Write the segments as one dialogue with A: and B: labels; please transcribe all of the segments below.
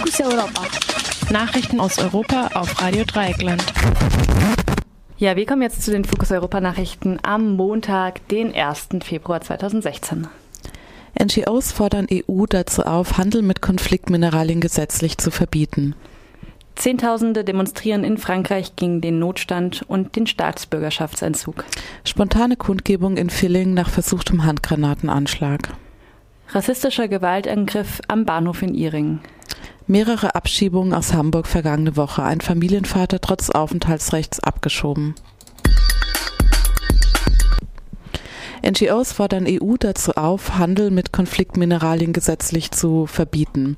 A: Fokus Europa.
B: Nachrichten aus Europa auf Radio Dreieckland.
C: Ja, wir kommen jetzt zu den Fokus Europa Nachrichten am Montag, den 1. Februar 2016.
D: NGOs fordern EU dazu auf, Handel mit Konfliktmineralien gesetzlich zu verbieten.
C: Zehntausende demonstrieren in Frankreich gegen den Notstand und den Staatsbürgerschaftsentzug.
D: Spontane Kundgebung in Villingen nach versuchtem Handgranatenanschlag.
C: Rassistischer Gewaltangriff am Bahnhof in Iring.
D: Mehrere Abschiebungen aus Hamburg vergangene Woche. Ein Familienvater trotz Aufenthaltsrechts abgeschoben. NGOs fordern EU dazu auf, Handel mit Konfliktmineralien gesetzlich zu verbieten.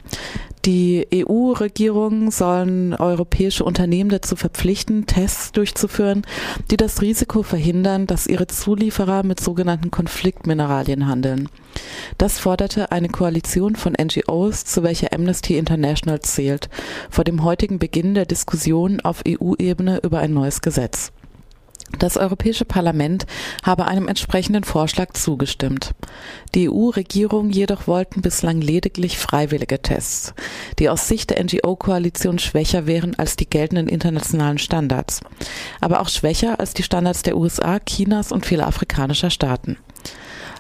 D: Die EU-Regierungen sollen europäische Unternehmen dazu verpflichten, Tests durchzuführen, die das Risiko verhindern, dass ihre Zulieferer mit sogenannten Konfliktmineralien handeln. Das forderte eine Koalition von NGOs, zu welcher Amnesty International zählt, vor dem heutigen Beginn der Diskussion auf EU-Ebene über ein neues Gesetz. Das Europäische Parlament habe einem entsprechenden Vorschlag zugestimmt. Die EU-Regierung jedoch wollten bislang lediglich freiwillige Tests, die aus Sicht der NGO-Koalition schwächer wären als die geltenden internationalen Standards, aber auch schwächer als die Standards der USA, Chinas und vieler afrikanischer Staaten.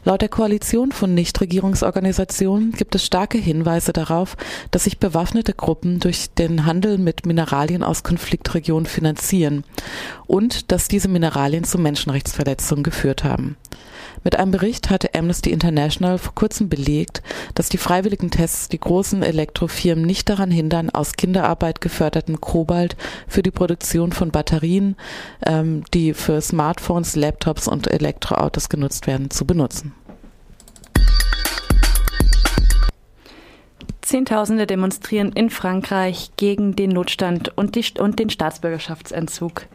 D: Laut der Koalition von Nichtregierungsorganisationen gibt es starke Hinweise darauf, dass sich bewaffnete Gruppen durch den Handel mit Mineralien aus Konfliktregionen finanzieren und dass diese Mineralien zu Menschenrechtsverletzungen geführt haben. Mit einem Bericht hatte Amnesty International vor kurzem belegt, dass die freiwilligen Tests die großen Elektrofirmen nicht daran hindern, aus Kinderarbeit geförderten Kobalt für die Produktion von Batterien, ähm, die für Smartphones, Laptops und Elektroautos genutzt werden, zu benutzen.
C: Zehntausende demonstrieren in Frankreich gegen den Notstand und, die, und den Staatsbürgerschaftsentzug.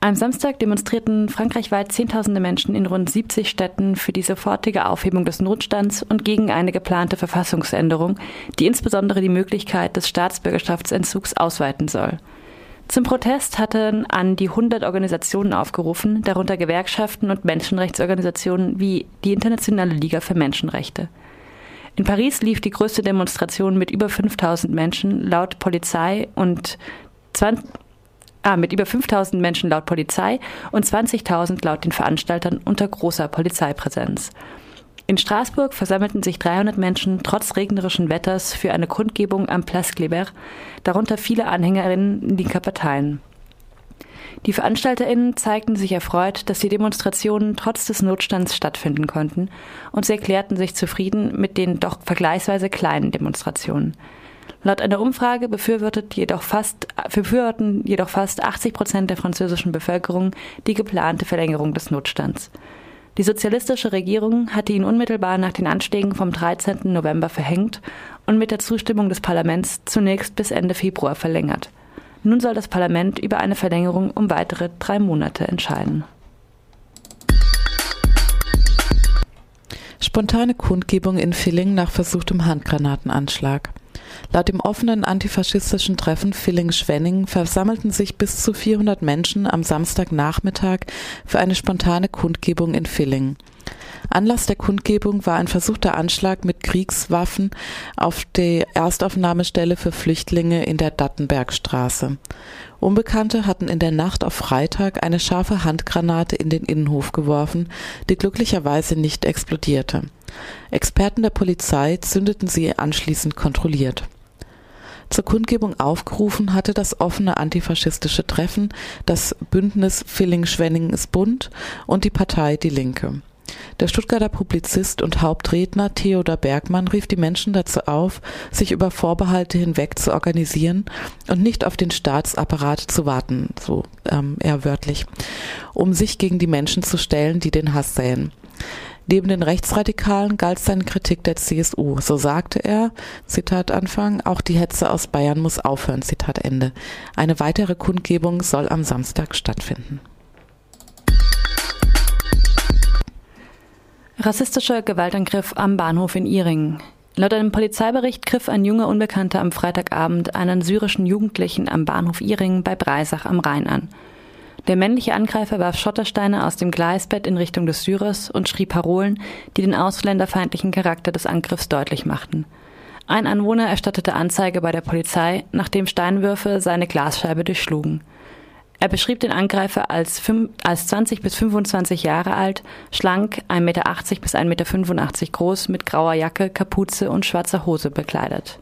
C: Am Samstag demonstrierten frankreichweit Zehntausende Menschen in rund 70 Städten für die sofortige Aufhebung des Notstands und gegen eine geplante Verfassungsänderung, die insbesondere die Möglichkeit des Staatsbürgerschaftsentzugs ausweiten soll. Zum Protest hatten an die 100 Organisationen aufgerufen, darunter Gewerkschaften und Menschenrechtsorganisationen wie die Internationale Liga für Menschenrechte. In Paris lief die größte Demonstration mit über 5000 Menschen laut Polizei und 20 ah, mit über 5000 Menschen laut Polizei und 20.000 laut den Veranstaltern unter großer Polizeipräsenz. In Straßburg versammelten sich 300 Menschen trotz regnerischen Wetters für eine Kundgebung am Place Kléber, darunter viele Anhängerinnen linker Parteien. Die VeranstalterInnen zeigten sich erfreut, dass die Demonstrationen trotz des Notstands stattfinden konnten und sie erklärten sich zufrieden mit den doch vergleichsweise kleinen Demonstrationen. Laut einer Umfrage befürwortet jedoch fast, befürworten jedoch fast 80 Prozent der französischen Bevölkerung die geplante Verlängerung des Notstands. Die sozialistische Regierung hatte ihn unmittelbar nach den Anschlägen vom 13. November verhängt und mit der Zustimmung des Parlaments zunächst bis Ende Februar verlängert. Nun soll das Parlament über eine Verlängerung um weitere drei Monate entscheiden.
D: Spontane Kundgebung in Villingen nach versuchtem Handgranatenanschlag. Laut dem offenen antifaschistischen Treffen Villingen-Schwenning versammelten sich bis zu 400 Menschen am Samstagnachmittag für eine spontane Kundgebung in Villingen. Anlass der Kundgebung war ein versuchter Anschlag mit Kriegswaffen auf die Erstaufnahmestelle für Flüchtlinge in der Dattenbergstraße. Unbekannte hatten in der Nacht auf Freitag eine scharfe Handgranate in den Innenhof geworfen, die glücklicherweise nicht explodierte. Experten der Polizei zündeten sie anschließend kontrolliert. Zur Kundgebung aufgerufen hatte das offene antifaschistische Treffen, das Bündnis Villing-Schwenning ist bunt und die Partei Die Linke. Der Stuttgarter Publizist und Hauptredner Theodor Bergmann rief die Menschen dazu auf, sich über Vorbehalte hinweg zu organisieren und nicht auf den Staatsapparat zu warten, so ähm, eher wörtlich, um sich gegen die Menschen zu stellen, die den Hass säen. Neben den Rechtsradikalen galt seine Kritik der CSU. So sagte er, Zitat Anfang, auch die Hetze aus Bayern muss aufhören, Zitat Ende. Eine weitere Kundgebung soll am Samstag stattfinden.
C: Rassistischer Gewaltangriff am Bahnhof in Iringen. Laut einem Polizeibericht griff ein junger Unbekannter am Freitagabend einen syrischen Jugendlichen am Bahnhof Iringen bei Breisach am Rhein an. Der männliche Angreifer warf Schottersteine aus dem Gleisbett in Richtung des Syrers und schrie Parolen, die den ausländerfeindlichen Charakter des Angriffs deutlich machten. Ein Anwohner erstattete Anzeige bei der Polizei, nachdem Steinwürfe seine Glasscheibe durchschlugen. Er beschrieb den Angreifer als, als 20 bis 25 Jahre alt, schlank, 1,80 Meter bis 1,85 Meter groß, mit grauer Jacke, Kapuze und schwarzer Hose bekleidet.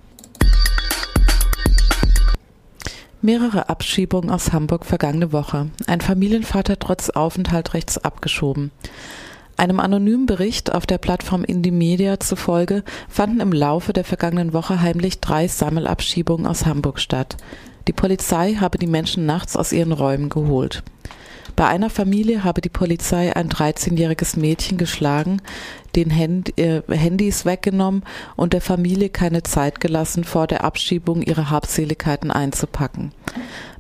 D: Mehrere Abschiebungen aus Hamburg vergangene Woche. Ein Familienvater trotz Aufenthaltsrechts abgeschoben. Einem anonymen Bericht auf der Plattform Indie Media zufolge fanden im Laufe der vergangenen Woche heimlich drei Sammelabschiebungen aus Hamburg statt. Die Polizei habe die Menschen nachts aus ihren Räumen geholt. Bei einer Familie habe die Polizei ein 13-jähriges Mädchen geschlagen, den Hand, äh, Handys weggenommen und der Familie keine Zeit gelassen, vor der Abschiebung ihre Habseligkeiten einzupacken.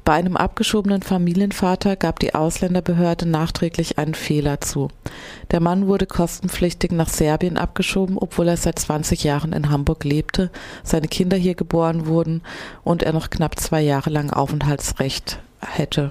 D: Bei einem abgeschobenen Familienvater gab die Ausländerbehörde nachträglich einen Fehler zu. Der Mann wurde kostenpflichtig nach Serbien abgeschoben, obwohl er seit 20 Jahren in Hamburg lebte, seine Kinder hier geboren wurden und er noch knapp zwei Jahre lang Aufenthaltsrecht hätte.